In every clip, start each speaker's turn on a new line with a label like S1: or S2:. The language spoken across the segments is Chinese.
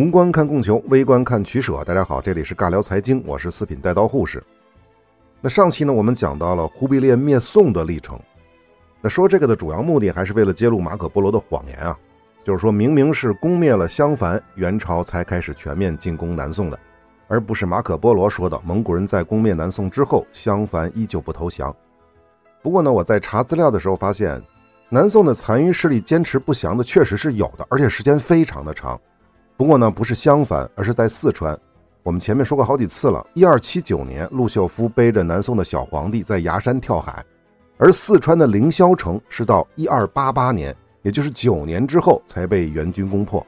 S1: 宏观看供求，微观看取舍。大家好，这里是尬聊财经，我是四品带刀护士。那上期呢，我们讲到了忽必烈灭宋的历程。那说这个的主要目的还是为了揭露马可波罗的谎言啊，就是说明明是攻灭了襄樊，元朝才开始全面进攻南宋的，而不是马可波罗说的蒙古人在攻灭南宋之后，襄樊依旧不投降。不过呢，我在查资料的时候发现。南宋的残余势力坚持不降的确实是有的，而且时间非常的长。不过呢，不是襄樊，而是在四川。我们前面说过好几次了。一二七九年，陆秀夫背着南宋的小皇帝在崖山跳海，而四川的凌霄城是到一二八八年，也就是九年之后才被元军攻破。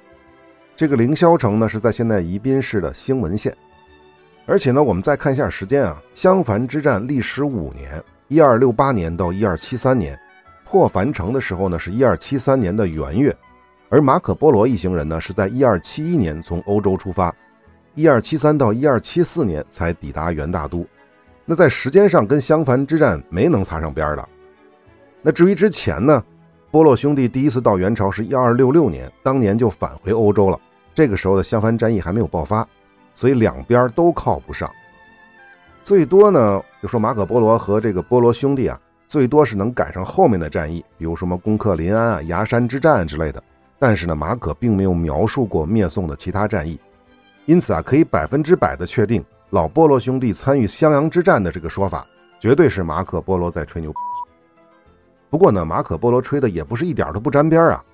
S1: 这个凌霄城呢，是在现在宜宾市的兴文县。而且呢，我们再看一下时间啊，襄樊之战历时五年，一二六八年到一二七三年。破樊城的时候呢，是一二七三年的元月，而马可波罗一行人呢，是在一二七一年从欧洲出发，一二七三到一二七四年才抵达元大都。那在时间上跟襄樊之战没能擦上边的。那至于之前呢，波洛兄弟第一次到元朝是一二六六年，当年就返回欧洲了。这个时候的襄樊战役还没有爆发，所以两边都靠不上。最多呢，就说马可波罗和这个波罗兄弟啊。最多是能赶上后面的战役，比如什么攻克临安啊、崖山之战之类的。但是呢，马可并没有描述过灭宋的其他战役，因此啊，可以百分之百的确定，老波罗兄弟参与襄阳之战的这个说法，绝对是马可波罗在吹牛。不过呢，马可波罗吹的也不是一点都不沾边啊，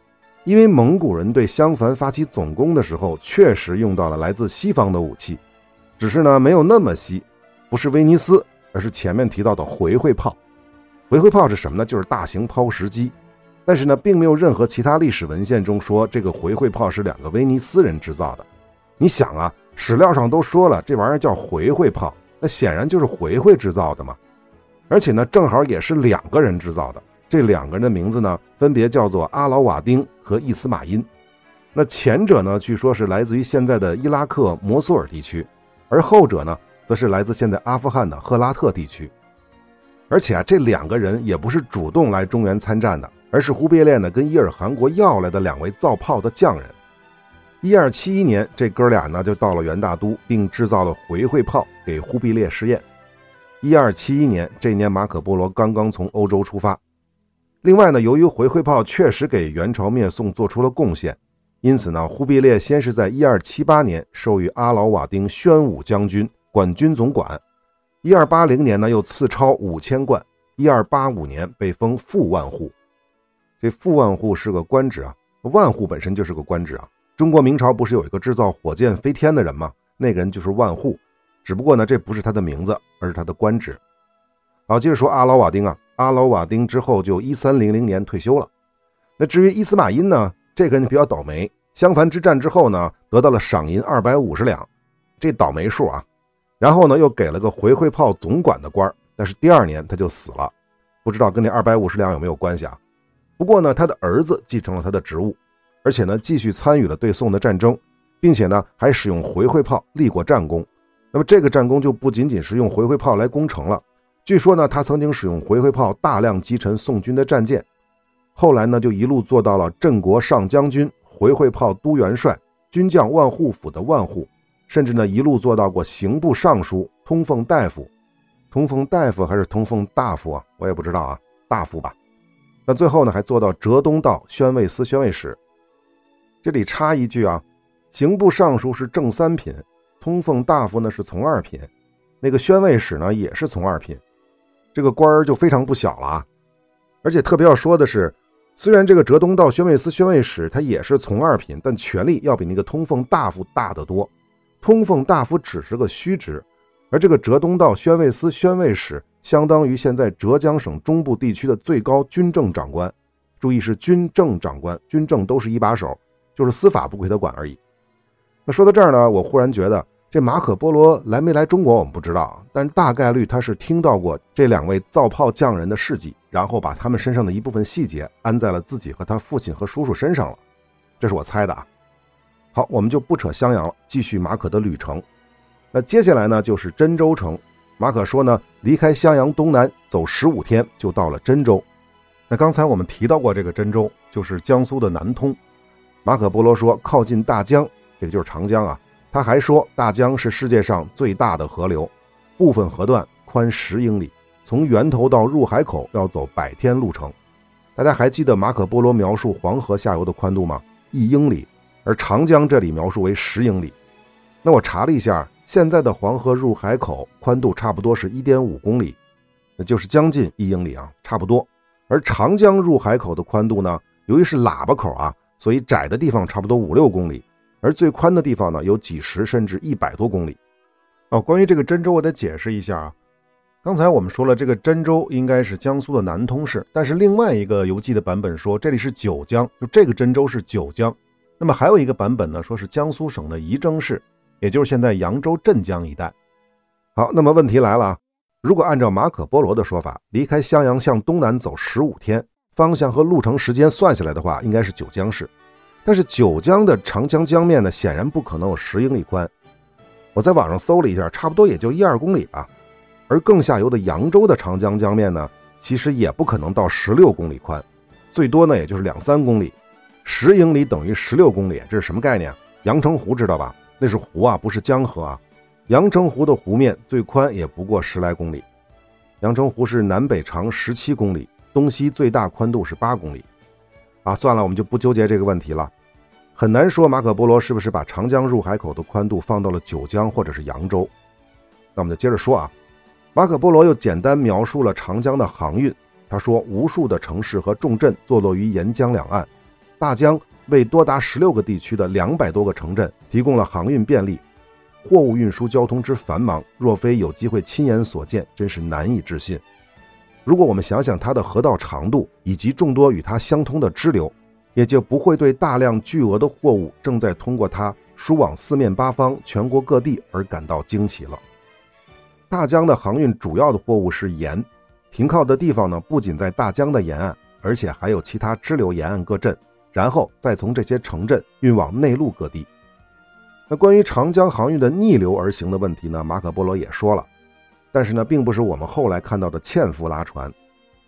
S1: 因为蒙古人对襄樊发起总攻的时候，确实用到了来自西方的武器，只是呢，没有那么稀，不是威尼斯，而是前面提到的回回炮。回回炮是什么呢？就是大型抛石机，但是呢，并没有任何其他历史文献中说这个回回炮是两个威尼斯人制造的。你想啊，史料上都说了这玩意儿叫回回炮，那显然就是回回制造的嘛。而且呢，正好也是两个人制造的。这两个人的名字呢，分别叫做阿劳瓦丁和伊斯马因。那前者呢，据说是来自于现在的伊拉克摩苏尔地区，而后者呢，则是来自现在阿富汗的赫拉特地区。而且啊，这两个人也不是主动来中原参战的，而是忽必烈呢跟伊尔汗国要来的两位造炮的匠人。一二七一年，这哥俩呢就到了元大都，并制造了回回炮给忽必烈试验。一二七一年这年，马可波罗刚刚从欧洲出发。另外呢，由于回回炮确实给元朝灭宋做出了贡献，因此呢，忽必烈先是在一二七八年授予阿劳瓦丁宣武将军，管军总管。一二八零年呢，又赐钞五千贯。一二八五年被封副万户，这副万户是个官职啊，万户本身就是个官职啊。中国明朝不是有一个制造火箭飞天的人吗？那个人就是万户，只不过呢，这不是他的名字，而是他的官职。好，接着说阿劳瓦丁啊，阿劳瓦丁之后就一三零零年退休了。那至于伊斯马因呢，这个人比较倒霉，襄樊之战之后呢，得到了赏银二百五十两，这倒霉数啊。然后呢，又给了个回回炮总管的官但是第二年他就死了，不知道跟那二百五十两有没有关系啊？不过呢，他的儿子继承了他的职务，而且呢，继续参与了对宋的战争，并且呢，还使用回回炮立过战功。那么这个战功就不仅仅是用回回炮来攻城了，据说呢，他曾经使用回回炮大量击沉宋军的战舰，后来呢，就一路做到了镇国上将军、回回炮都元帅、军将万户府的万户。甚至呢，一路做到过刑部尚书、通奉大夫，通奉大夫还是通奉大夫啊？我也不知道啊，大夫吧。那最后呢，还做到浙东道宣慰司宣慰使。这里插一句啊，刑部尚书是正三品，通奉大夫呢是从二品，那个宣慰使呢也是从二品，这个官儿就非常不小了啊。而且特别要说的是，虽然这个浙东道宣慰司宣慰使他也是从二品，但权力要比那个通奉大夫大得多。通奉大夫只是个虚职，而这个浙东道宣慰司宣慰使相当于现在浙江省中部地区的最高军政长官。注意是军政长官，军政都是一把手，就是司法不归他管而已。那说到这儿呢，我忽然觉得这马可波罗来没来中国我们不知道，但大概率他是听到过这两位造炮匠人的事迹，然后把他们身上的一部分细节安在了自己和他父亲和叔叔身上了。这是我猜的啊。好，我们就不扯襄阳了，继续马可的旅程。那接下来呢，就是真州城。马可说呢，离开襄阳东南走十五天就到了真州。那刚才我们提到过这个真州，就是江苏的南通。马可波罗说，靠近大江，这个就是长江啊。他还说，大江是世界上最大的河流，部分河段宽十英里，从源头到入海口要走百天路程。大家还记得马可波罗描述黄河下游的宽度吗？一英里，而长江这里描述为十英里。那我查了一下，现在的黄河入海口宽度差不多是一点五公里，那就是将近一英里啊，差不多。而长江入海口的宽度呢，由于是喇叭口啊，所以窄的地方差不多五六公里。而最宽的地方呢，有几十甚至一百多公里。哦，关于这个真州，我得解释一下啊。刚才我们说了，这个真州应该是江苏的南通市，但是另外一个游记的版本说这里是九江，就这个真州是九江。那么还有一个版本呢，说是江苏省的仪征市，也就是现在扬州镇江一带。好，那么问题来了啊，如果按照马可波罗的说法，离开襄阳向东南走十五天，方向和路程时间算下来的话，应该是九江市。但是九江的长江江面呢，显然不可能有十英里宽。我在网上搜了一下，差不多也就一二公里吧。而更下游的扬州的长江江面呢，其实也不可能到十六公里宽，最多呢也就是两三公里。十英里等于十六公里，这是什么概念？阳澄湖知道吧？那是湖啊，不是江河啊。阳澄湖的湖面最宽也不过十来公里。阳澄湖是南北长十七公里，东西最大宽度是八公里。啊，算了，我们就不纠结这个问题了。很难说马可波罗是不是把长江入海口的宽度放到了九江或者是扬州。那我们就接着说啊，马可波罗又简单描述了长江的航运。他说，无数的城市和重镇坐落于沿江两岸，大江为多达十六个地区的两百多个城镇提供了航运便利。货物运输交通之繁忙，若非有机会亲眼所见，真是难以置信。如果我们想想它的河道长度以及众多与它相通的支流。也就不会对大量巨额的货物正在通过它输往四面八方、全国各地而感到惊奇了。大江的航运主要的货物是盐，停靠的地方呢不仅在大江的沿岸，而且还有其他支流沿岸各镇，然后再从这些城镇运往内陆各地。那关于长江航运的逆流而行的问题呢，马可波罗也说了，但是呢，并不是我们后来看到的纤夫拉船。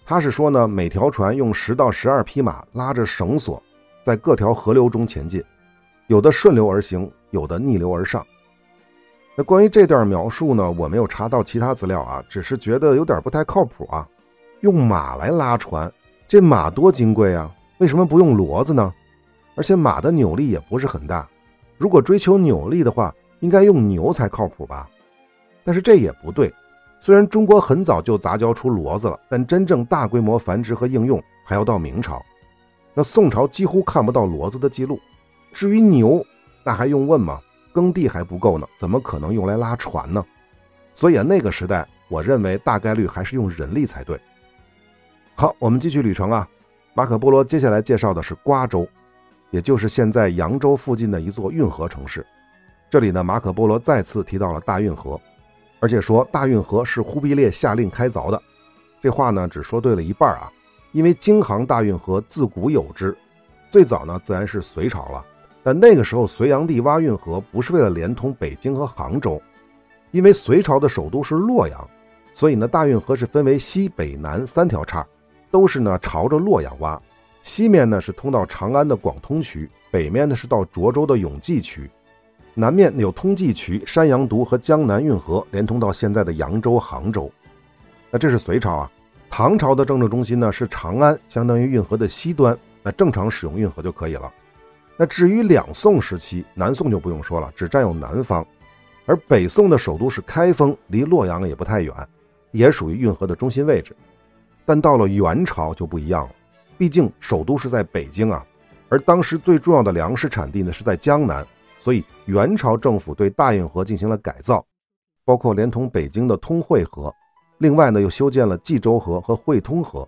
S1: 他是说呢，每条船用十到十二匹马拉着绳索，在各条河流中前进，有的顺流而行，有的逆流而上。那关于这段描述呢，我没有查到其他资料啊，只是觉得有点不太靠谱啊。用马来拉船，这马多金贵啊，为什么不用骡子呢？而且马的扭力也不是很大，如果追求扭力的话，应该用牛才靠谱吧？但是这也不对。虽然中国很早就杂交出骡子了，但真正大规模繁殖和应用还要到明朝。那宋朝几乎看不到骡子的记录。至于牛，那还用问吗？耕地还不够呢，怎么可能用来拉船呢？所以啊，那个时代，我认为大概率还是用人力才对。好，我们继续旅程啊。马可波罗接下来介绍的是瓜州，也就是现在扬州附近的一座运河城市。这里呢，马可波罗再次提到了大运河。而且说大运河是忽必烈下令开凿的，这话呢只说对了一半啊，因为京杭大运河自古有之，最早呢自然是隋朝了，但那个时候隋炀帝挖运河不是为了连通北京和杭州，因为隋朝的首都是洛阳，所以呢大运河是分为西北南三条岔，都是呢朝着洛阳挖，西面呢是通到长安的广通渠，北面呢是到涿州的永济渠。南面有通济渠、山阳渎和江南运河连通到现在的扬州、杭州。那这是隋朝啊。唐朝的政治中心呢是长安，相当于运河的西端。那正常使用运河就可以了。那至于两宋时期，南宋就不用说了，只占有南方。而北宋的首都是开封，离洛阳也不太远，也属于运河的中心位置。但到了元朝就不一样了，毕竟首都是在北京啊，而当时最重要的粮食产地呢是在江南。所以元朝政府对大运河进行了改造，包括连通北京的通惠河，另外呢又修建了济州河和汇通河，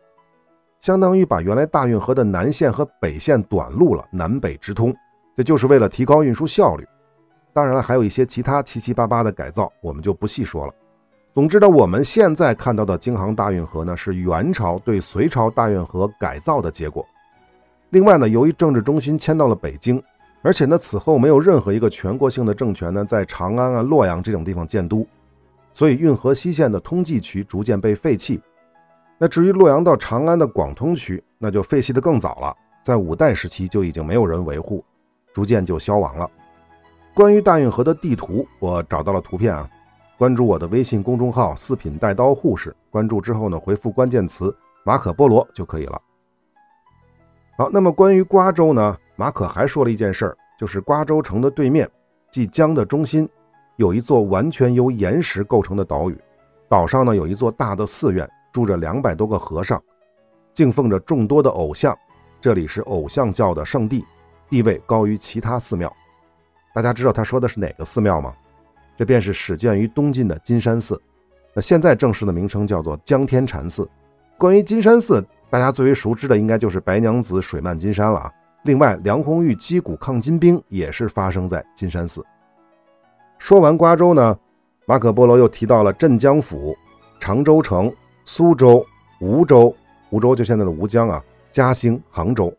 S1: 相当于把原来大运河的南线和北线短路了，南北直通，这就是为了提高运输效率。当然了，还有一些其他七七八八的改造，我们就不细说了。总之呢，我们现在看到的京杭大运河呢，是元朝对隋朝大运河改造的结果。另外呢，由于政治中心迁到了北京。而且呢，此后没有任何一个全国性的政权呢，在长安啊、洛阳这种地方建都，所以运河西线的通济渠逐渐被废弃。那至于洛阳到长安的广通渠，那就废弃的更早了，在五代时期就已经没有人维护，逐渐就消亡了。关于大运河的地图，我找到了图片啊。关注我的微信公众号“四品带刀护士”，关注之后呢，回复关键词“马可波罗”就可以了。好，那么关于瓜州呢，马可还说了一件事儿，就是瓜州城的对面，即江的中心，有一座完全由岩石构成的岛屿。岛上呢有一座大的寺院，住着两百多个和尚，敬奉着众多的偶像。这里是偶像教的圣地，地位高于其他寺庙。大家知道他说的是哪个寺庙吗？这便是始建于东晋的金山寺。那现在正式的名称叫做江天禅寺。关于金山寺，大家最为熟知的应该就是白娘子水漫金山了啊。另外，梁红玉击鼓抗金兵也是发生在金山寺。说完瓜州呢？马可波罗又提到了镇江府、常州城、苏州、梧州，梧州就现在的吴江啊，嘉兴、杭州。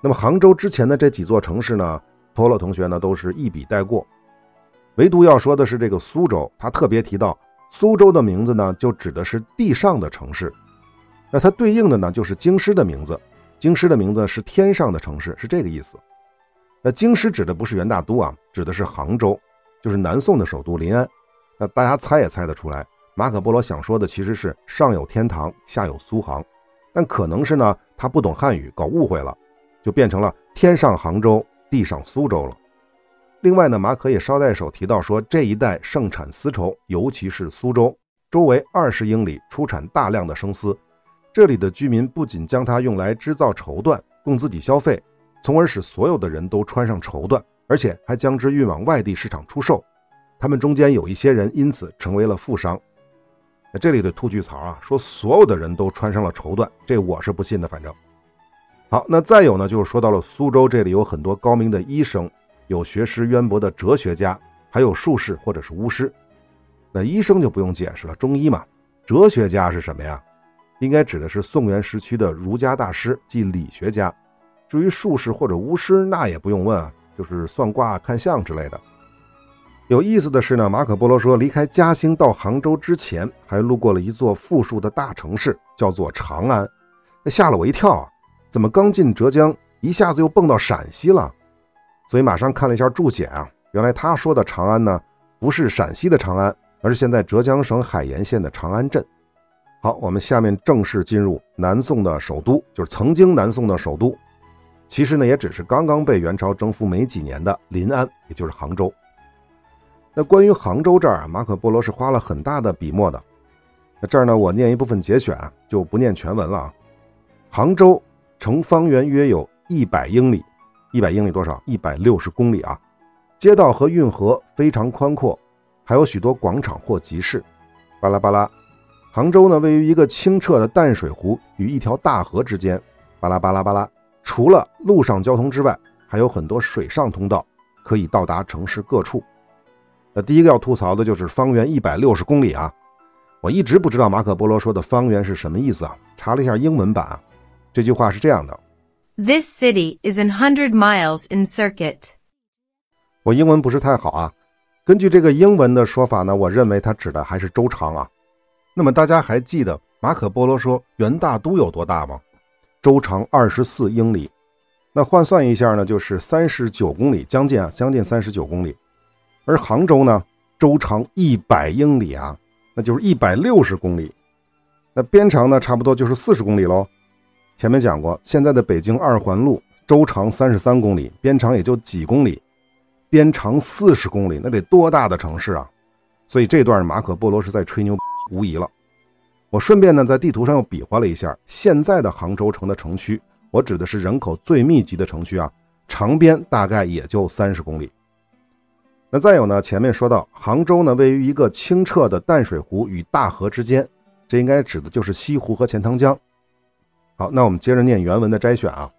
S1: 那么杭州之前的这几座城市呢，托勒同学呢都是一笔带过，唯独要说的是这个苏州，他特别提到苏州的名字呢，就指的是地上的城市，那它对应的呢就是京师的名字，京师的名字是天上的城市，是这个意思。那京师指的不是元大都啊，指的是杭州，就是南宋的首都临安。那大家猜也猜得出来，马可波罗想说的其实是上有天堂，下有苏杭，但可能是呢他不懂汉语，搞误会了，就变成了天上杭州，地上苏州了。另外呢，马可也捎带手提到说，这一带盛产丝绸，尤其是苏州周围二十英里出产大量的生丝，这里的居民不仅将它用来织造绸缎供自己消费，从而使所有的人都穿上绸缎，而且还将之运往外地市场出售。他们中间有一些人因此成为了富商。那这里的吐句槽啊，说所有的人都穿上了绸缎，这我是不信的。反正，好，那再有呢，就是说到了苏州，这里有很多高明的医生，有学识渊博的哲学家，还有术士或者是巫师。那医生就不用解释了，中医嘛。哲学家是什么呀？应该指的是宋元时期的儒家大师，即理学家。至于术士或者巫师，那也不用问啊，就是算卦、看相之类的。有意思的是呢，马可波罗说，离开嘉兴到杭州之前，还路过了一座富庶的大城市，叫做长安。那吓了我一跳啊！怎么刚进浙江，一下子又蹦到陕西了？所以马上看了一下注解啊，原来他说的长安呢，不是陕西的长安，而是现在浙江省海盐县的长安镇。好，我们下面正式进入南宋的首都，就是曾经南宋的首都，其实呢，也只是刚刚被元朝征服没几年的临安，也就是杭州。那关于杭州这儿啊，马可波罗是花了很大的笔墨的。那这儿呢，我念一部分节选，就不念全文了啊。杭州城方圆约有一百英里，一百英里多少？一百六十公里啊。街道和运河非常宽阔，还有许多广场或集市。巴拉巴拉。杭州呢，位于一个清澈的淡水湖与一条大河之间。巴拉巴拉巴拉。除了陆上交通之外，还有很多水上通道，可以到达城市各处。那第一个要吐槽的就是方圆一百六十公里啊！我一直不知道马可波罗说的方圆是什么意思啊？查了一下英文版，这句话是这样的
S2: ：This city is an hundred miles in circuit。
S1: 我英文不是太好啊，根据这个英文的说法呢，我认为它指的还是周长啊。那么大家还记得马可波罗说元大都有多大吗？周长二十四英里，那换算一下呢，就是三十九公里，将近啊，将近三十九公里。而杭州呢，周长一百英里啊，那就是一百六十公里，那边长呢，差不多就是四十公里喽。前面讲过，现在的北京二环路周长三十三公里，边长也就几公里，边长四十公里，那得多大的城市啊！所以这段马可波罗是在吹牛，无疑了。我顺便呢，在地图上又比划了一下现在的杭州城的城区，我指的是人口最密集的城区啊，长边大概也就三十公里。那再有呢？前面说到杭州呢，位于一个清澈的淡水湖与大河之间，这应该指的就是西湖和钱塘江。好，那我们接着念原文的摘选啊。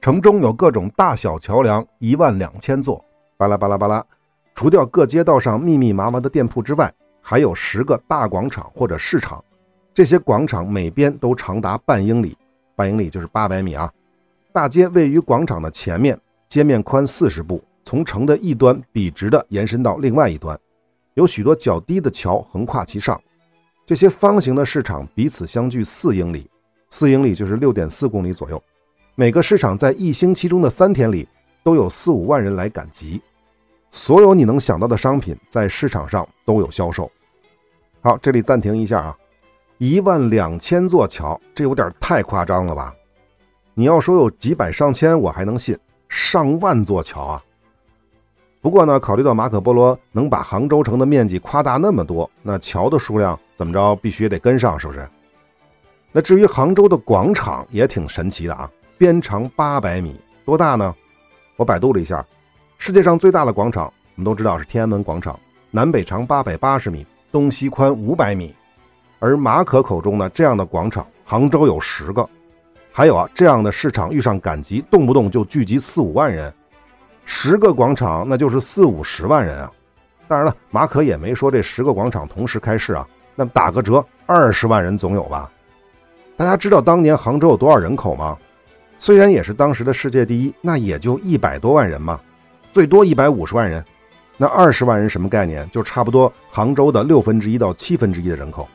S1: 城中有各种大小桥梁一万两千座，巴拉巴拉巴拉。除掉各街道上密密麻麻的店铺之外，还有十个大广场或者市场。这些广场每边都长达半英里，半英里就是八百米啊。大街位于广场的前面，街面宽四十步。从城的一端笔直地延伸到另外一端，有许多较低的桥横跨其上。这些方形的市场彼此相距四英里，四英里就是六点四公里左右。每个市场在一星期中的三天里都有四五万人来赶集。所有你能想到的商品在市场上都有销售。好，这里暂停一下啊，一万两千座桥，这有点太夸张了吧？你要说有几百上千，我还能信，上万座桥啊！不过呢，考虑到马可波罗能把杭州城的面积夸大那么多，那桥的数量怎么着，必须也得跟上，是不是？那至于杭州的广场也挺神奇的啊，边长八百米，多大呢？我百度了一下，世界上最大的广场，我们都知道是天安门广场，南北长八百八十米，东西宽五百米。而马可口中呢，这样的广场，杭州有十个。还有啊，这样的市场遇上赶集，动不动就聚集四五万人。十个广场，那就是四五十万人啊！当然了，马可也没说这十个广场同时开市啊。那打个折，二十万人总有吧？大家知道当年杭州有多少人口吗？虽然也是当时的世界第一，那也就一百多万人嘛，最多一百五十万人。那二十万人什么概念？就差不多杭州的六分之一到七分之一的人口。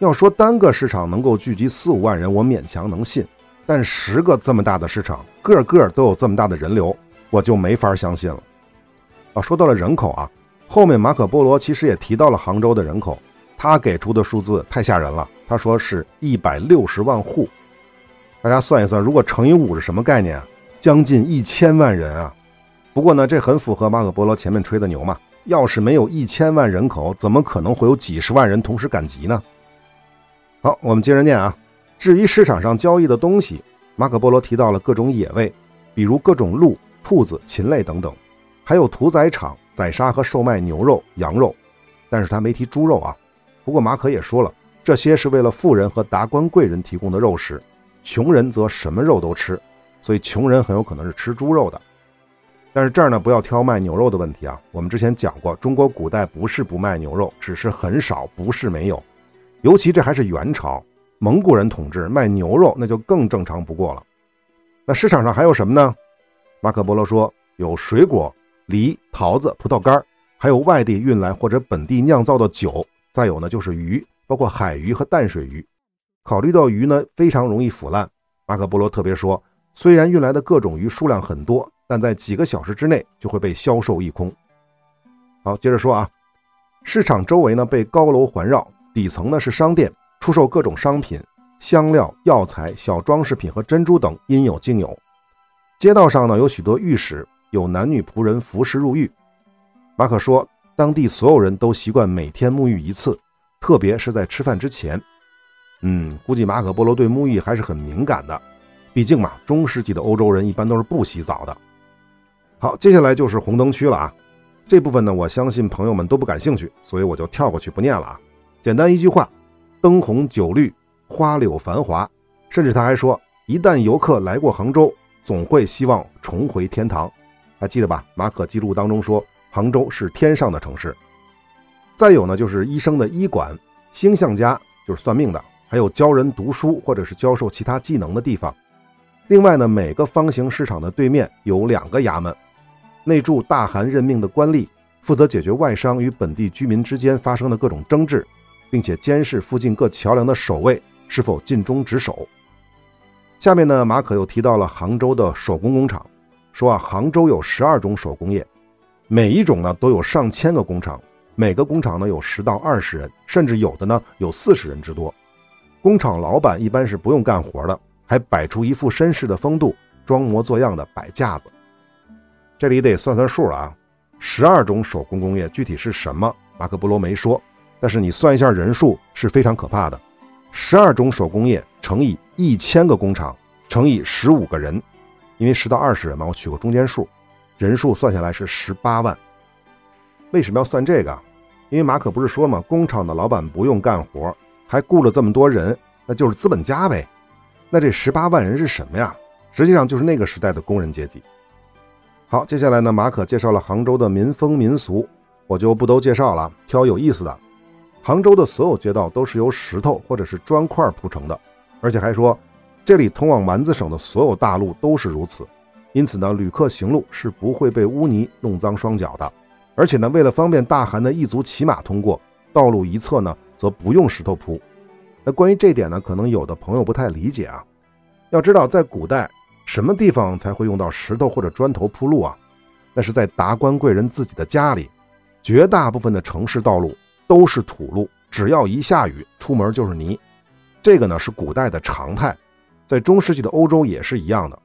S1: 要说单个市场能够聚集四五万人，我勉强能信，但十个这么大的市场，个个都有这么大的人流。我就没法相信了，啊，说到了人口啊，后面马可波罗其实也提到了杭州的人口，他给出的数字太吓人了，他说是一百六十万户，大家算一算，如果乘以五是什么概念啊？将近一千万人啊！不过呢，这很符合马可波罗前面吹的牛嘛，要是没有一千万人口，怎么可能会有几十万人同时赶集呢？好，我们接着念啊，至于市场上交易的东西，马可波罗提到了各种野味，比如各种鹿。兔子、禽类等等，还有屠宰场宰杀和售卖牛肉、羊肉，但是他没提猪肉啊。不过马可也说了，这些是为了富人和达官贵人提供的肉食，穷人则什么肉都吃，所以穷人很有可能是吃猪肉的。但是这儿呢，不要挑卖牛肉的问题啊。我们之前讲过，中国古代不是不卖牛肉，只是很少，不是没有。尤其这还是元朝，蒙古人统治卖牛肉那就更正常不过了。那市场上还有什么呢？马可波罗说，有水果、梨、桃子、葡萄干还有外地运来或者本地酿造的酒，再有呢就是鱼，包括海鱼和淡水鱼。考虑到鱼呢非常容易腐烂，马可波罗特别说，虽然运来的各种鱼数量很多，但在几个小时之内就会被销售一空。好，接着说啊，市场周围呢被高楼环绕，底层呢是商店，出售各种商品，香料、药材、小装饰品和珍珠等，应有尽有。街道上呢有许多浴室，有男女仆人服侍入浴。马可说，当地所有人都习惯每天沐浴一次，特别是在吃饭之前。嗯，估计马可波罗对沐浴还是很敏感的，毕竟嘛，中世纪的欧洲人一般都是不洗澡的。好，接下来就是红灯区了啊。这部分呢，我相信朋友们都不感兴趣，所以我就跳过去不念了啊。简单一句话：灯红酒绿，花柳繁华。甚至他还说，一旦游客来过杭州。总会希望重回天堂，还记得吧？马可记录当中说，杭州是天上的城市。再有呢，就是医生的医馆，星象家就是算命的，还有教人读书或者是教授其他技能的地方。另外呢，每个方形市场的对面有两个衙门，内驻大汗任命的官吏，负责解决外商与本地居民之间发生的各种争执，并且监视附近各桥梁的守卫是否尽忠职守。下面呢，马可又提到了杭州的手工工厂，说啊，杭州有十二种手工业，每一种呢都有上千个工厂，每个工厂呢有十到二十人，甚至有的呢有四十人之多。工厂老板一般是不用干活的，还摆出一副绅士的风度，装模作样的摆架子。这里得算算数了啊，十二种手工工业具体是什么，马可波罗没说，但是你算一下人数是非常可怕的。十二种手工业乘以一千个工厂乘以十五个人，因为十到二十人嘛，我取个中间数，人数算下来是十八万。为什么要算这个？因为马可不是说嘛，工厂的老板不用干活，还雇了这么多人，那就是资本家呗。那这十八万人是什么呀？实际上就是那个时代的工人阶级。好，接下来呢，马可介绍了杭州的民风民俗，我就不都介绍了，挑有意思的。杭州的所有街道都是由石头或者是砖块铺成的，而且还说，这里通往蛮子省的所有大路都是如此。因此呢，旅客行路是不会被污泥弄脏双脚的。而且呢，为了方便大汗的一族骑马通过，道路一侧呢则不用石头铺。那关于这点呢，可能有的朋友不太理解啊。要知道，在古代，什么地方才会用到石头或者砖头铺路啊？那是在达官贵人自己的家里。绝大部分的城市道路都是土路，只要一下雨，出门就是泥。这个呢是古代的常态，在中世纪的欧洲也是一样的。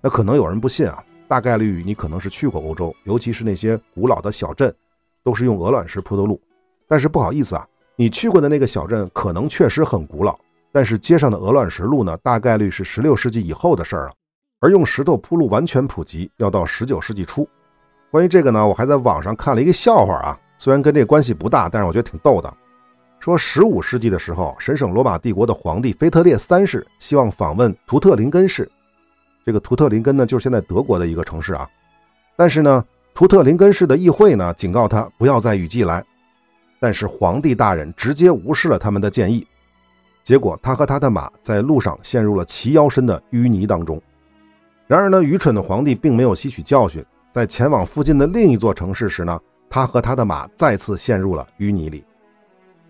S1: 那可能有人不信啊，大概率你可能是去过欧洲，尤其是那些古老的小镇，都是用鹅卵石铺的路。但是不好意思啊，你去过的那个小镇可能确实很古老，但是街上的鹅卵石路呢，大概率是十六世纪以后的事儿了。而用石头铺路完全普及，要到十九世纪初。关于这个呢，我还在网上看了一个笑话啊，虽然跟这关系不大，但是我觉得挺逗的。说十五世纪的时候，神圣罗马帝国的皇帝腓特烈三世希望访问图特林根市，这个图特林根呢，就是现在德国的一个城市啊。但是呢，图特林根市的议会呢，警告他不要在雨季来。但是皇帝大人直接无视了他们的建议，结果他和他的马在路上陷入了齐腰深的淤泥当中。然而呢，愚蠢的皇帝并没有吸取教训。在前往附近的另一座城市时呢，他和他的马再次陷入了淤泥里。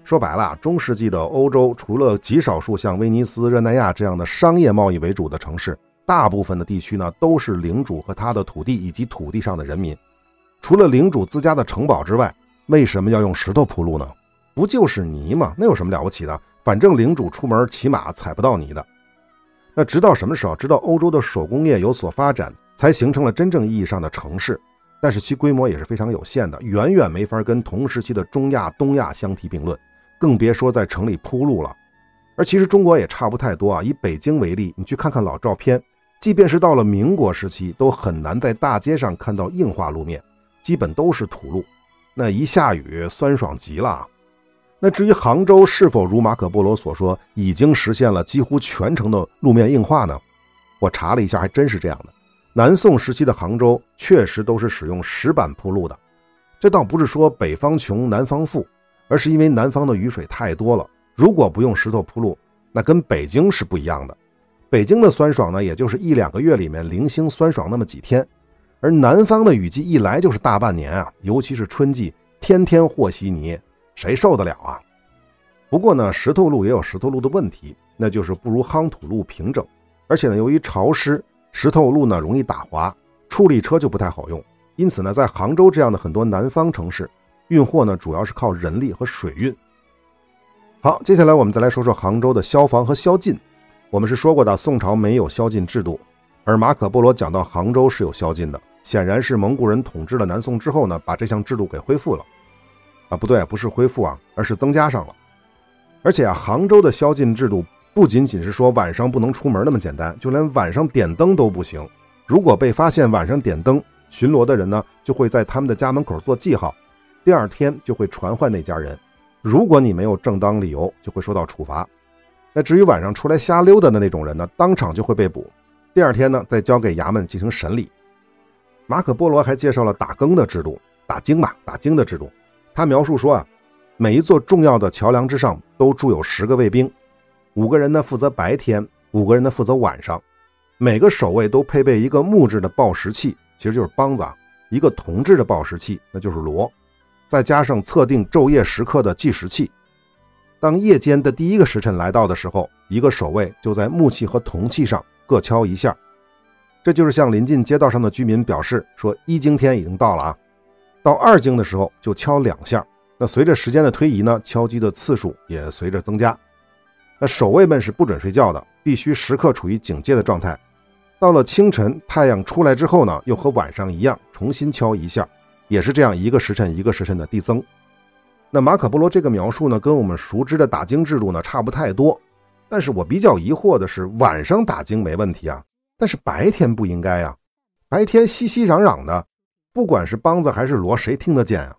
S1: 说白了，中世纪的欧洲除了极少数像威尼斯、热那亚这样的商业贸易为主的城市，大部分的地区呢都是领主和他的土地以及土地上的人民。除了领主自家的城堡之外，为什么要用石头铺路呢？不就是泥吗？那有什么了不起的？反正领主出门骑马踩不到泥的。那直到什么时候？直到欧洲的手工业有所发展。才形成了真正意义上的城市，但是其规模也是非常有限的，远远没法跟同时期的中亚、东亚相提并论，更别说在城里铺路了。而其实中国也差不太多啊。以北京为例，你去看看老照片，即便是到了民国时期，都很难在大街上看到硬化路面，基本都是土路。那一下雨，酸爽极了。那至于杭州是否如马可波罗所说，已经实现了几乎全程的路面硬化呢？我查了一下，还真是这样的。南宋时期的杭州确实都是使用石板铺路的，这倒不是说北方穷南方富，而是因为南方的雨水太多了。如果不用石头铺路，那跟北京是不一样的。北京的酸爽呢，也就是一两个月里面零星酸爽那么几天，而南方的雨季一来就是大半年啊，尤其是春季，天天和稀泥，谁受得了啊？不过呢，石头路也有石头路的问题，那就是不如夯土路平整，而且呢，由于潮湿。石头路呢容易打滑，处理车就不太好用。因此呢，在杭州这样的很多南方城市，运货呢主要是靠人力和水运。好，接下来我们再来说说杭州的消防和宵禁。我们是说过的，宋朝没有宵禁制度，而马可波罗讲到杭州是有宵禁的，显然是蒙古人统治了南宋之后呢，把这项制度给恢复了。啊，不对，不是恢复啊，而是增加上了。而且啊，杭州的宵禁制度。不仅仅是说晚上不能出门那么简单，就连晚上点灯都不行。如果被发现晚上点灯，巡逻的人呢就会在他们的家门口做记号，第二天就会传唤那家人。如果你没有正当理由，就会受到处罚。那至于晚上出来瞎溜达的那种人呢，当场就会被捕，第二天呢再交给衙门进行审理。马可波罗还介绍了打更的制度，打更嘛，打更的制度。他描述说啊，每一座重要的桥梁之上都驻有十个卫兵。五个人呢负责白天，五个人呢负责晚上，每个守卫都配备一个木质的报时器，其实就是梆子啊；一个铜制的报时器，那就是锣，再加上测定昼夜时刻的计时器。当夜间的第一个时辰来到的时候，一个守卫就在木器和铜器上各敲一下，这就是向临近街道上的居民表示说一更天已经到了啊。到二更的时候就敲两下。那随着时间的推移呢，敲击的次数也随着增加。那守卫们是不准睡觉的，必须时刻处于警戒的状态。到了清晨，太阳出来之后呢，又和晚上一样，重新敲一下，也是这样一个时辰一个时辰的递增。那马可波罗这个描述呢，跟我们熟知的打更制度呢差不太多。但是我比较疑惑的是，晚上打更没问题啊，但是白天不应该呀。白天熙熙攘攘的，不管是梆子还是锣，谁听得见啊？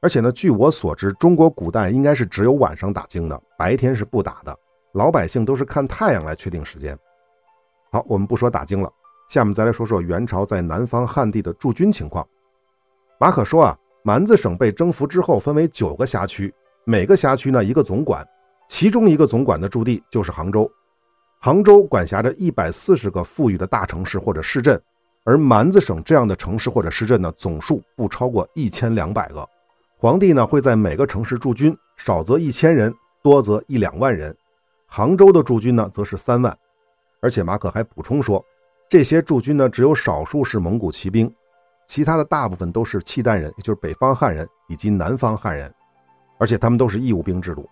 S1: 而且呢，据我所知，中国古代应该是只有晚上打更的，白天是不打的。老百姓都是看太阳来确定时间。好，我们不说打更了，下面再来说说元朝在南方汉地的驻军情况。马可说啊，蛮子省被征服之后分为九个辖区，每个辖区呢一个总管，其中一个总管的驻地就是杭州。杭州管辖着一百四十个富裕的大城市或者市镇，而蛮子省这样的城市或者市镇呢，总数不超过一千两百个。皇帝呢会在每个城市驻军，少则一千人，多则一两万人。杭州的驻军呢，则是三万，而且马可还补充说，这些驻军呢，只有少数是蒙古骑兵，其他的大部分都是契丹人，也就是北方汉人以及南方汉人，而且他们都是义务兵制度。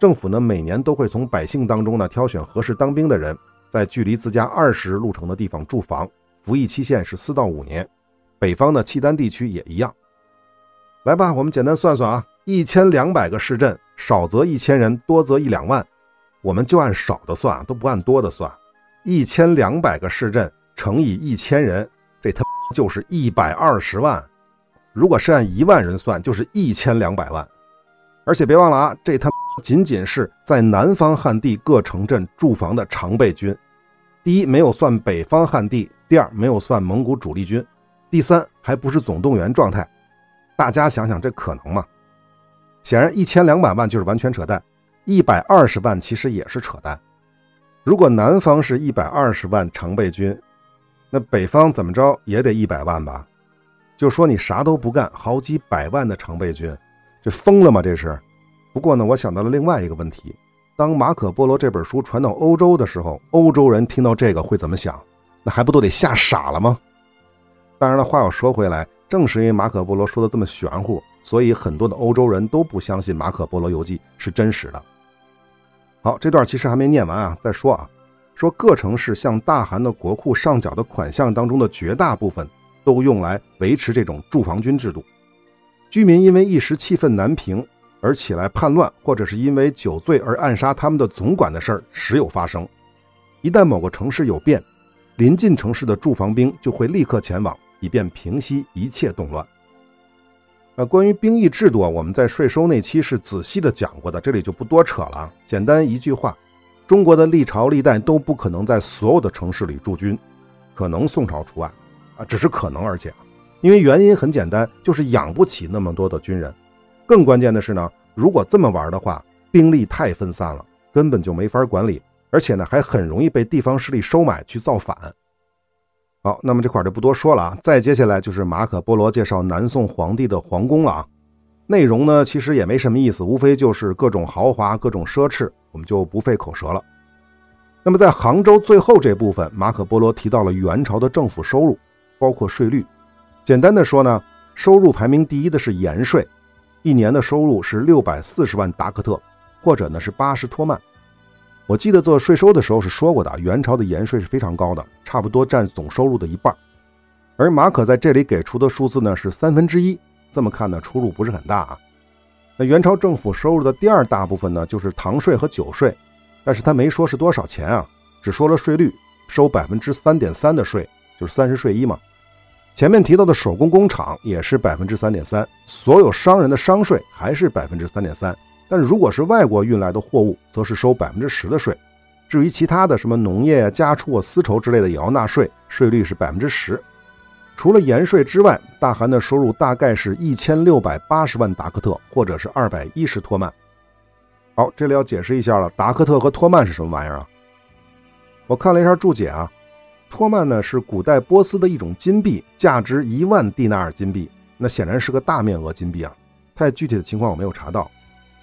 S1: 政府呢每年都会从百姓当中呢挑选合适当兵的人，在距离自家二十路程的地方驻防，服役期限是四到五年。北方的契丹地区也一样。来吧，我们简单算算啊，一千两百个市镇，少则一千人，多则一两万，我们就按少的算，都不按多的算。一千两百个市镇乘以一千人，这他就是一百二十万。如果是按一万人算，就是一千两百万。而且别忘了啊，这他仅仅是在南方汉地各城镇驻防的常备军。第一，没有算北方汉地；第二，没有算蒙古主力军；第三，还不是总动员状态。大家想想，这可能吗？显然，一千两百万就是完全扯淡，一百二十万其实也是扯淡。如果南方是一百二十万常备军，那北方怎么着也得一百万吧？就说你啥都不干，好几百万的常备军，这疯了吗？这是。不过呢，我想到了另外一个问题：当马可波罗这本书传到欧洲的时候，欧洲人听到这个会怎么想？那还不都得吓傻了吗？当然了，话又说回来，正是因为马可波罗说的这么玄乎，所以很多的欧洲人都不相信马可波罗游记是真实的。好，这段其实还没念完啊，再说啊，说各城市向大汗的国库上缴的款项当中的绝大部分都用来维持这种驻防军制度。居民因为一时气愤难平而起来叛乱，或者是因为酒醉而暗杀他们的总管的事儿时有发生。一旦某个城市有变，临近城市的驻防兵就会立刻前往，以便平息一切动乱。呃，关于兵役制度啊，我们在税收那期是仔细的讲过的，这里就不多扯了。简单一句话，中国的历朝历代都不可能在所有的城市里驻军，可能宋朝除外，啊，只是可能，而且，因为原因很简单，就是养不起那么多的军人。更关键的是呢，如果这么玩的话，兵力太分散了，根本就没法管理，而且呢，还很容易被地方势力收买去造反。好，那么这块就不多说了啊。再接下来就是马可波罗介绍南宋皇帝的皇宫了啊。内容呢其实也没什么意思，无非就是各种豪华、各种奢侈，我们就不费口舌了。那么在杭州最后这部分，马可波罗提到了元朝的政府收入，包括税率。简单的说呢，收入排名第一的是盐税，一年的收入是六百四十万达克特，或者呢是八十托曼。我记得做税收的时候是说过的，元朝的盐税是非常高的，差不多占总收入的一半。而马可在这里给出的数字呢是三分之一，这么看呢出入不是很大啊。那元朝政府收入的第二大部分呢就是糖税和酒税，但是他没说是多少钱啊，只说了税率，收百分之三点三的税，就是三十税一嘛。前面提到的手工工厂也是百分之三点三，所有商人的商税还是百分之三点三。但如果是外国运来的货物，则是收百分之十的税。至于其他的什么农业啊、家畜啊、丝绸之类的，也要纳税，税率是百分之十。除了盐税之外，大汗的收入大概是一千六百八十万达克特，或者是二百一十托曼。好，这里要解释一下了，达克特和托曼是什么玩意儿啊？我看了一下注解啊，托曼呢是古代波斯的一种金币，价值一万蒂纳尔金币，那显然是个大面额金币啊。太具体的情况我没有查到。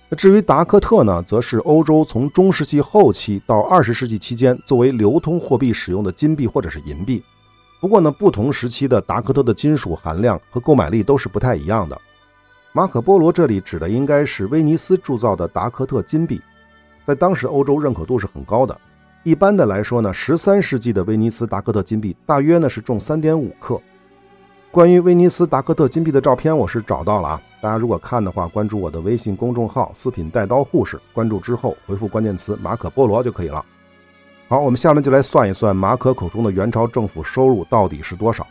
S1: 那至于达克特呢，则是欧洲从中世纪后期到二十世纪期间作为流通货币使用的金币或者是银币。不过呢，不同时期的达克特的金属含量和购买力都是不太一样的。马可波罗这里指的应该是威尼斯铸造的达克特金币，在当时欧洲认可度是很高的。一般的来说呢，十三世纪的威尼斯达克特金币大约呢是重三点五克。关于威尼斯达克特金币的照片，我是找到了啊。大家如果看的话，关注我的微信公众号“四品带刀护士”，关注之后回复关键词“马可波罗”就可以了。好，我们下面就来算一算马可口中的元朝政府收入到底是多少。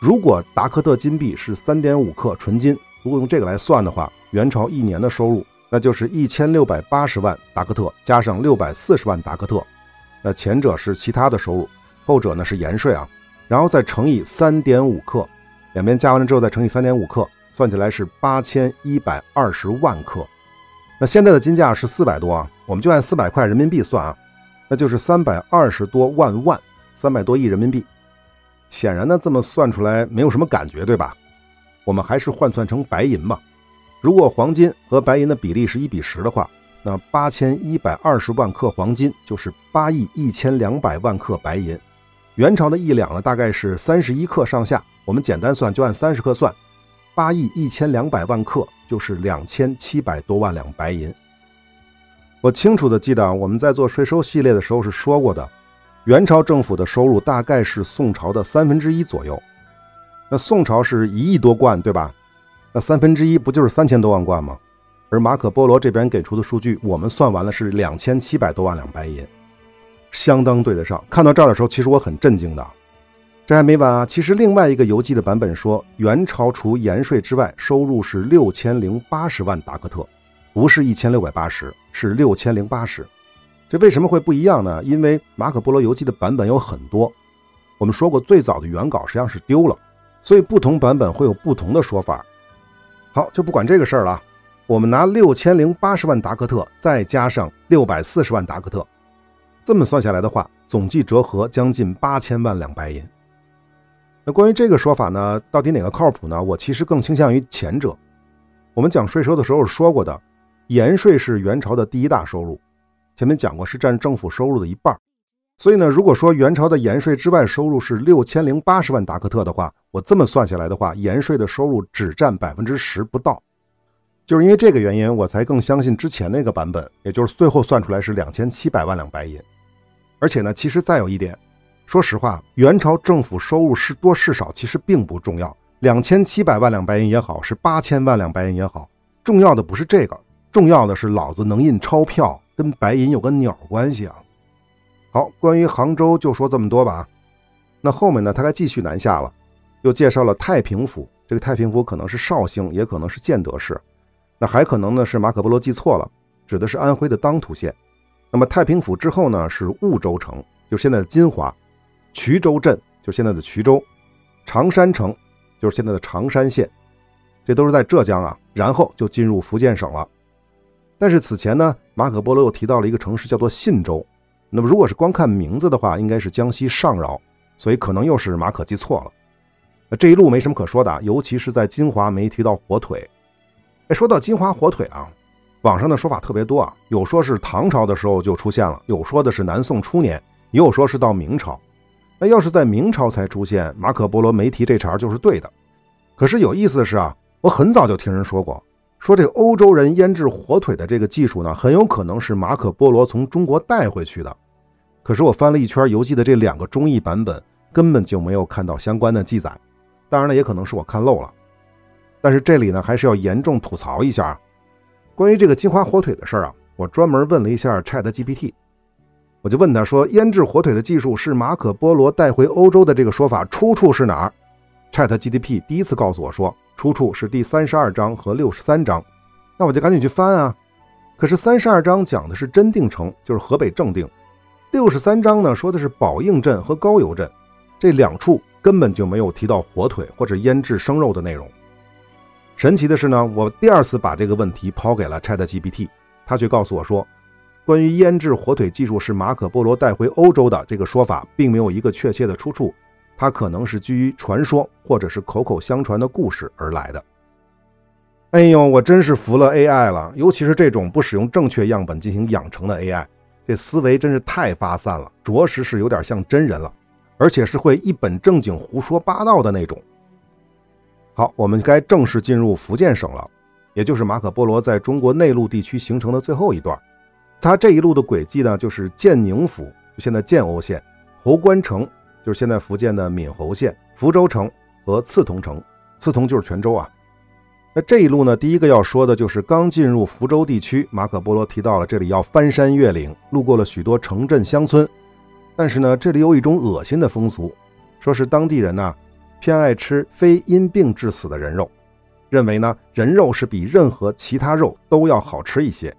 S1: 如果达克特金币是三点五克纯金，如果用这个来算的话，元朝一年的收入那就是一千六百八十万达克特加上六百四十万达克特，那前者是其他的收入，后者呢是盐税啊。然后再乘以三点五克，两边加完了之后再乘以三点五克，算起来是八千一百二十万克。那现在的金价是四百多啊，我们就按四百块人民币算啊，那就是三百二十多万万，三百多亿人民币。显然呢，这么算出来没有什么感觉，对吧？我们还是换算成白银吧。如果黄金和白银的比例是一比十的话，那八千一百二十万克黄金就是八亿一千两百万克白银。元朝的一两呢，大概是三十一克上下。我们简单算，就按三十克算，八亿一千两百万克就是两千七百多万两白银。我清楚的记得，我们在做税收系列的时候是说过的，元朝政府的收入大概是宋朝的三分之一左右。那宋朝是一亿多贯，对吧？那三分之一不就是三千多万贯吗？而马可波罗这边给出的数据，我们算完了是两千七百多万两白银。相当对得上。看到这儿的时候，其实我很震惊的。这还没完啊！其实另外一个游记的版本说，元朝除盐税之外，收入是六千零八十万达克特，不是一千六百八十，是六千零八十。这为什么会不一样呢？因为马可波罗游记的版本有很多。我们说过，最早的原稿实际上是丢了，所以不同版本会有不同的说法。好，就不管这个事儿了。我们拿六千零八十万达克特，再加上六百四十万达克特。这么算下来的话，总计折合将近八千万两白银。那关于这个说法呢，到底哪个靠谱呢？我其实更倾向于前者。我们讲税收的时候说过的，盐税是元朝的第一大收入，前面讲过是占政府收入的一半。所以呢，如果说元朝的盐税之外收入是六千零八十万达克特的话，我这么算下来的话，盐税的收入只占百分之十不到。就是因为这个原因，我才更相信之前那个版本，也就是最后算出来是两千七百万两白银。而且呢，其实再有一点，说实话，元朝政府收入是多是少，其实并不重要。两千七百万两白银也好，是八千万两白银也好，重要的不是这个，重要的是老子能印钞票，跟白银有个鸟关系啊！好，关于杭州就说这么多吧。那后面呢，他还继续南下了，又介绍了太平府。这个太平府可能是绍兴，也可能是建德市，那还可能呢是马可波罗记错了，指的是安徽的当涂县。那么太平府之后呢，是婺州城，就是现在的金华；衢州镇，就是现在的衢州；常山城，就是现在的常山县，这都是在浙江啊。然后就进入福建省了。但是此前呢，马可波罗又提到了一个城市，叫做信州。那么如果是光看名字的话，应该是江西上饶，所以可能又是马可记错了。这一路没什么可说的啊，尤其是在金华没提到火腿。哎，说到金华火腿啊。网上的说法特别多啊，有说是唐朝的时候就出现了，有说的是南宋初年，也有说是到明朝。那要是在明朝才出现，马可波罗没提这茬就是对的。可是有意思的是啊，我很早就听人说过，说这欧洲人腌制火腿的这个技术呢，很有可能是马可波罗从中国带回去的。可是我翻了一圈游记的这两个中译版本，根本就没有看到相关的记载。当然了，也可能是我看漏了。但是这里呢，还是要严重吐槽一下。关于这个金华火腿的事儿啊，我专门问了一下 Chat GPT，我就问他说，腌制火腿的技术是马可波罗带回欧洲的这个说法出处是哪儿？Chat GPT 第一次告诉我说，出处是第三十二章和六十三章。那我就赶紧去翻啊。可是三十二章讲的是真定城，就是河北正定；六十三章呢说的是宝应镇和高邮镇，这两处根本就没有提到火腿或者腌制生肉的内容。神奇的是呢，我第二次把这个问题抛给了 ChatGPT，他却告诉我说，关于腌制火腿技术是马可波罗带回欧洲的这个说法，并没有一个确切的出处，它可能是基于传说或者是口口相传的故事而来的。哎呦，我真是服了 AI 了，尤其是这种不使用正确样本进行养成的 AI，这思维真是太发散了，着实是有点像真人了，而且是会一本正经胡说八道的那种。好，我们该正式进入福建省了，也就是马可波罗在中国内陆地区形成的最后一段。他这一路的轨迹呢，就是建宁府，现在建瓯县；侯官城，就是现在福建的闽侯县；福州城和刺桐城，刺桐就是泉州啊。那这一路呢，第一个要说的就是刚进入福州地区，马可波罗提到了这里要翻山越岭，路过了许多城镇乡村，但是呢，这里有一种恶心的风俗，说是当地人呢。偏爱吃非因病致死的人肉，认为呢人肉是比任何其他肉都要好吃一些。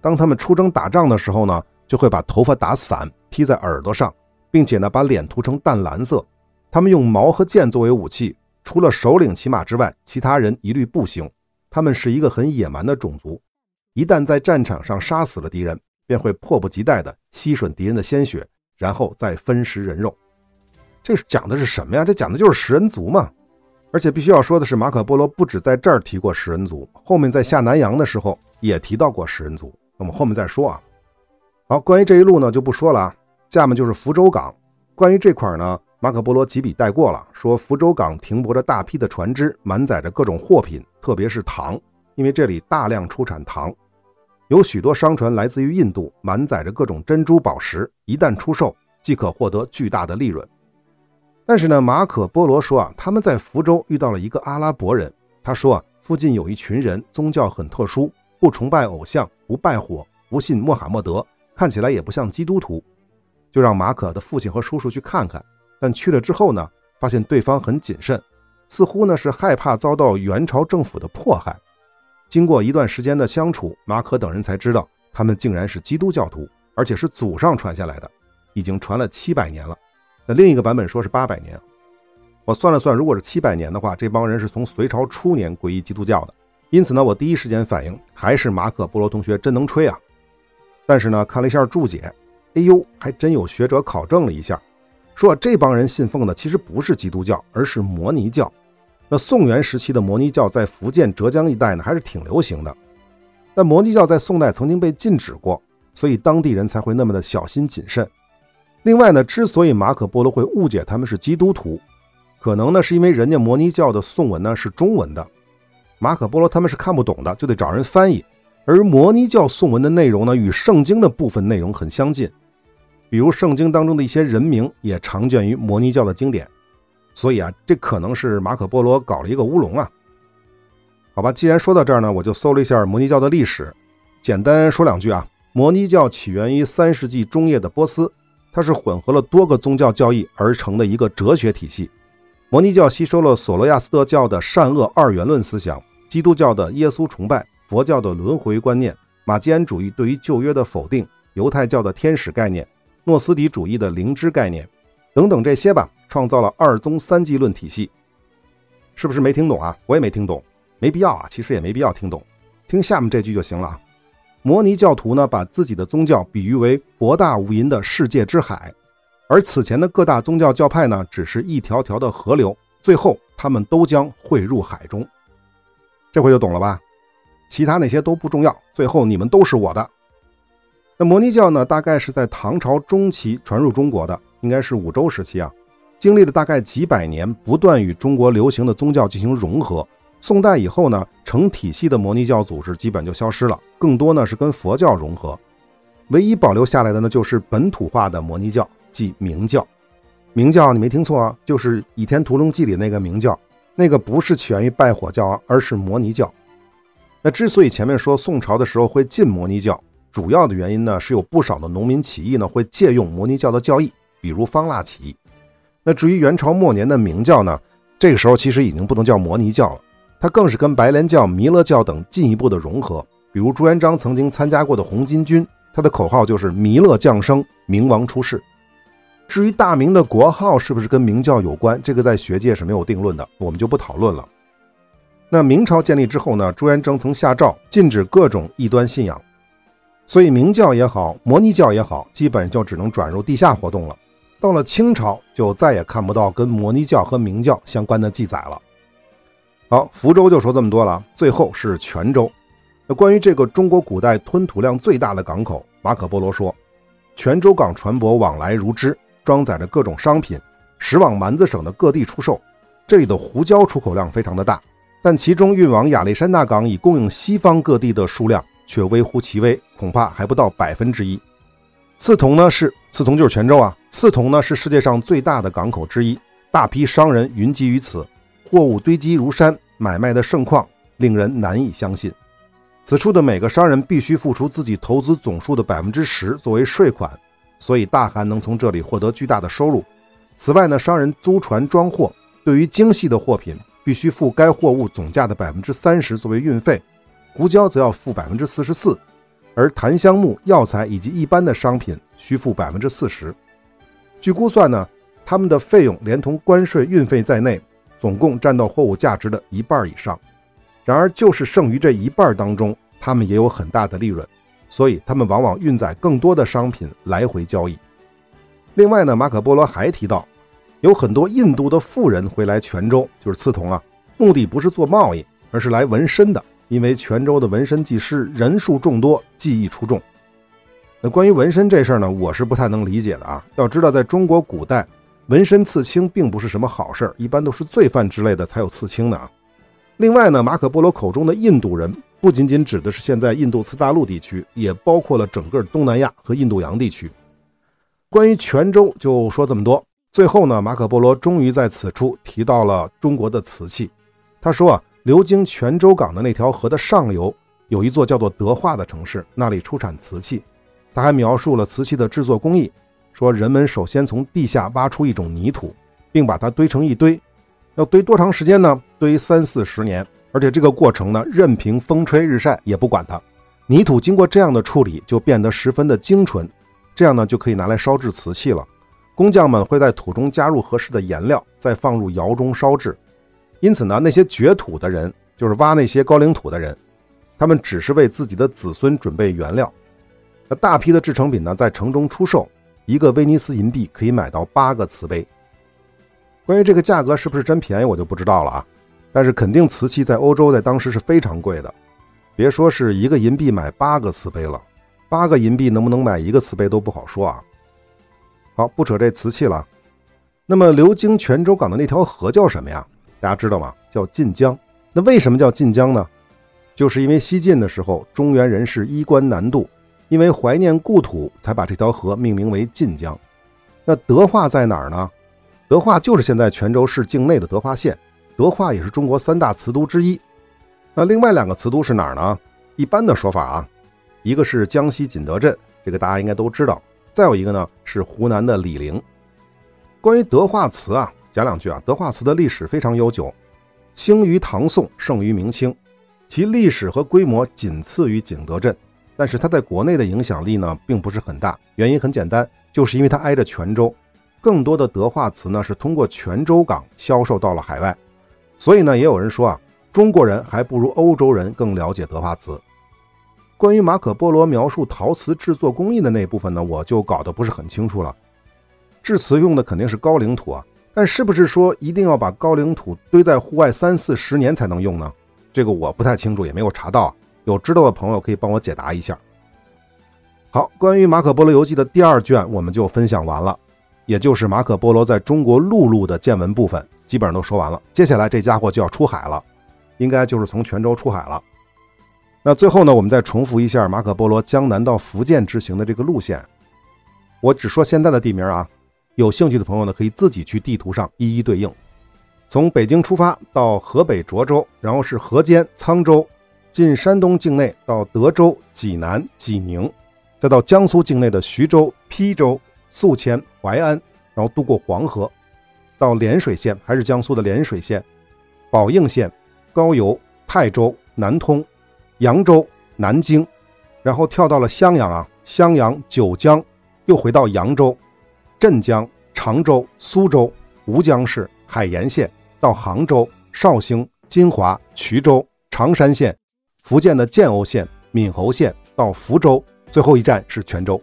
S1: 当他们出征打仗的时候呢，就会把头发打散披在耳朵上，并且呢把脸涂成淡蓝色。他们用矛和剑作为武器，除了首领骑马之外，其他人一律步行。他们是一个很野蛮的种族，一旦在战场上杀死了敌人，便会迫不及待地吸吮敌人的鲜血，然后再分食人肉。这讲的是什么呀？这讲的就是食人族嘛！而且必须要说的是，马可波罗不止在这儿提过食人族，后面在下南洋的时候也提到过食人族。那么后面再说啊。好，关于这一路呢就不说了啊。下面就是福州港，关于这块呢，马可波罗几笔带过了，说福州港停泊着大批的船只，满载着各种货品，特别是糖，因为这里大量出产糖。有许多商船来自于印度，满载着各种珍珠宝石，一旦出售，即可获得巨大的利润。但是呢，马可波罗说啊，他们在福州遇到了一个阿拉伯人，他说啊，附近有一群人，宗教很特殊，不崇拜偶像，不拜火，不信穆罕默德，看起来也不像基督徒。就让马可的父亲和叔叔去看看，但去了之后呢，发现对方很谨慎，似乎呢是害怕遭到元朝政府的迫害。经过一段时间的相处，马可等人才知道，他们竟然是基督教徒，而且是祖上传下来的，已经传了七百年了。那另一个版本说是八百年，我算了算，如果是七百年的话，这帮人是从隋朝初年皈依基督教的。因此呢，我第一时间反应还是马可波罗同学真能吹啊。但是呢，看了一下注解。哎呦，还真有学者考证了一下，说这帮人信奉的其实不是基督教，而是摩尼教。那宋元时期的摩尼教在福建、浙江一带呢，还是挺流行的。但摩尼教在宋代曾经被禁止过，所以当地人才会那么的小心谨慎。另外呢，之所以马可波罗会误解他们是基督徒，可能呢是因为人家摩尼教的宋文呢是中文的，马可波罗他们是看不懂的，就得找人翻译。而摩尼教宋文的内容呢，与圣经的部分内容很相近。比如圣经当中的一些人名也常见于摩尼教的经典，所以啊，这可能是马可波罗搞了一个乌龙啊。好吧，既然说到这儿呢，我就搜了一下摩尼教的历史，简单说两句啊。摩尼教起源于三世纪中叶的波斯，它是混合了多个宗教教义而成的一个哲学体系。摩尼教吸收了索罗亚斯德教的善恶二元论思想，基督教的耶稣崇拜，佛教的轮回观念，马基安主义对于旧约的否定，犹太教的天使概念。诺斯底主义的灵知概念，等等这些吧，创造了二宗三纪论体系，是不是没听懂啊？我也没听懂，没必要啊，其实也没必要听懂，听下面这句就行了啊。摩尼教徒呢，把自己的宗教比喻为博大无垠的世界之海，而此前的各大宗教教派呢，只是一条条的河流，最后他们都将汇入海中。这回就懂了吧？其他那些都不重要，最后你们都是我的。那摩尼教呢，大概是在唐朝中期传入中国的，应该是五周时期啊，经历了大概几百年，不断与中国流行的宗教进行融合。宋代以后呢，成体系的摩尼教组织基本就消失了，更多呢是跟佛教融合。唯一保留下来的呢，就是本土化的摩尼教，即明教。明教你没听错啊，就是《倚天屠龙记》里那个明教，那个不是起源于拜火教啊，而是摩尼教。那之所以前面说宋朝的时候会禁摩尼教，主要的原因呢，是有不少的农民起义呢会借用摩尼教的教义，比如方腊起义。那至于元朝末年的明教呢，这个时候其实已经不能叫摩尼教了，它更是跟白莲教、弥勒教等进一步的融合。比如朱元璋曾经参加过的红巾军，他的口号就是“弥勒降生，明王出世”。至于大明的国号是不是跟明教有关，这个在学界是没有定论的，我们就不讨论了。那明朝建立之后呢，朱元璋曾下诏禁止各种异端信仰。所以明教也好，摩尼教也好，基本就只能转入地下活动了。到了清朝，就再也看不到跟摩尼教和明教相关的记载了。好，福州就说这么多了，最后是泉州。那关于这个中国古代吞吐量最大的港口，马可波罗说，泉州港船舶往来如织，装载着各种商品，驶往蛮子省的各地出售。这里的胡椒出口量非常的大，但其中运往亚历山大港以供应西方各地的数量。却微乎其微，恐怕还不到百分之一。刺桐呢是刺桐就是泉州啊，刺桐呢是世界上最大的港口之一，大批商人云集于此，货物堆积如山，买卖的盛况令人难以相信。此处的每个商人必须付出自己投资总数的百分之十作为税款，所以大汗能从这里获得巨大的收入。此外呢，商人租船装货，对于精细的货品必须付该货物总价的百分之三十作为运费。胡椒则要付百分之四十四，而檀香木、药材以及一般的商品需付百分之四十。据估算呢，他们的费用连同关税、运费在内，总共占到货物价值的一半以上。然而，就是剩余这一半当中，他们也有很大的利润，所以他们往往运载更多的商品来回交易。另外呢，马可波罗还提到，有很多印度的富人回来泉州，就是刺桐啊，目的不是做贸易，而是来纹身的。因为泉州的纹身技师人数众多，技艺出众。那关于纹身这事儿呢，我是不太能理解的啊。要知道，在中国古代，纹身刺青并不是什么好事儿，一般都是罪犯之类的才有刺青的啊。另外呢，马可波罗口中的印度人，不仅仅指的是现在印度次大陆地区，也包括了整个东南亚和印度洋地区。关于泉州就说这么多。最后呢，马可波罗终于在此处提到了中国的瓷器。他说啊，流经泉州港的那条河的上游有一座叫做德化的城市，那里出产瓷器。他还描述了瓷器的制作工艺，说人们首先从地下挖出一种泥土，并把它堆成一堆，要堆多长时间呢？堆三四十年，而且这个过程呢，任凭风吹日晒也不管它。泥土经过这样的处理，就变得十分的精纯，这样呢，就可以拿来烧制瓷器了。工匠们会在土中加入合适的颜料，再放入窑中烧制。因此呢，那些掘土的人，就是挖那些高岭土的人，他们只是为自己的子孙准备原料。那大批的制成品呢，在城中出售，一个威尼斯银币可以买到八个瓷杯。关于这个价格是不是真便宜，我就不知道了啊。但是肯定瓷器在欧洲在当时是非常贵的，别说是一个银币买八个瓷杯了，八个银币能不能买一个瓷杯都不好说啊。好，不扯这瓷器了。那么流经泉州港的那条河叫什么呀？大家知道吗？叫晋江。那为什么叫晋江呢？就是因为西晋的时候，中原人士衣冠南渡。因为怀念故土，才把这条河命名为晋江。那德化在哪儿呢？德化就是现在泉州市境内的德化县。德化也是中国三大瓷都之一。那另外两个瓷都是哪儿呢？一般的说法啊，一个是江西景德镇，这个大家应该都知道。再有一个呢是湖南的醴陵。关于德化瓷啊，讲两句啊。德化瓷的历史非常悠久，兴于唐宋，盛于明清，其历史和规模仅次于景德镇。但是它在国内的影响力呢，并不是很大。原因很简单，就是因为它挨着泉州，更多的德化瓷呢是通过泉州港销售到了海外。所以呢，也有人说啊，中国人还不如欧洲人更了解德化瓷。关于马可波罗描述陶瓷制作工艺的那部分呢，我就搞得不是很清楚了。制瓷用的肯定是高岭土啊，但是不是说一定要把高岭土堆在户外三四十年才能用呢？这个我不太清楚，也没有查到。有知道的朋友可以帮我解答一下。好，关于马可波罗游记的第二卷我们就分享完了，也就是马可波罗在中国陆路的见闻部分，基本上都说完了。接下来这家伙就要出海了，应该就是从泉州出海了。那最后呢，我们再重复一下马可波罗江南到福建之行的这个路线。我只说现在的地名啊，有兴趣的朋友呢可以自己去地图上一一对应。从北京出发到河北涿州，然后是河间、沧州。进山东境内到德州、济南、济宁，再到江苏境内的徐州、邳州、宿迁、淮安，然后渡过黄河，到涟水县还是江苏的涟水县、宝应县、高邮、泰州、南通、扬州、南京，然后跳到了襄阳啊，襄阳、九江，又回到扬州、镇江、常州、苏州、吴江市、海盐县，到杭州、绍兴、金华、衢州、常山县。福建的建瓯县、闽侯县到福州，最后一站是泉州。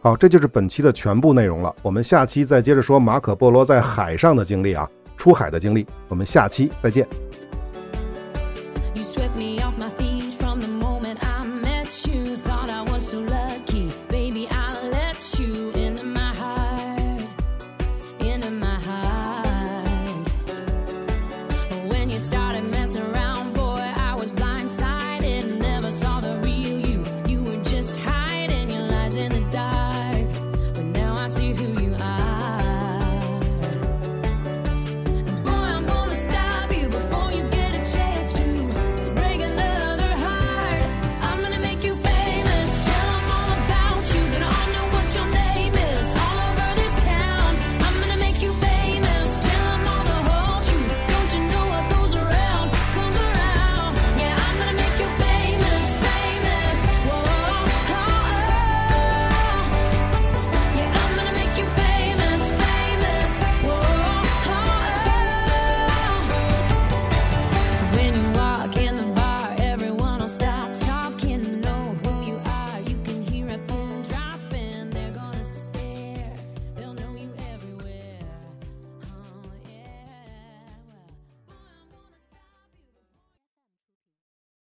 S1: 好，这就是本期的全部内容了。我们下期再接着说马可波罗在海上的经历啊，出海的经历。我们下期再见。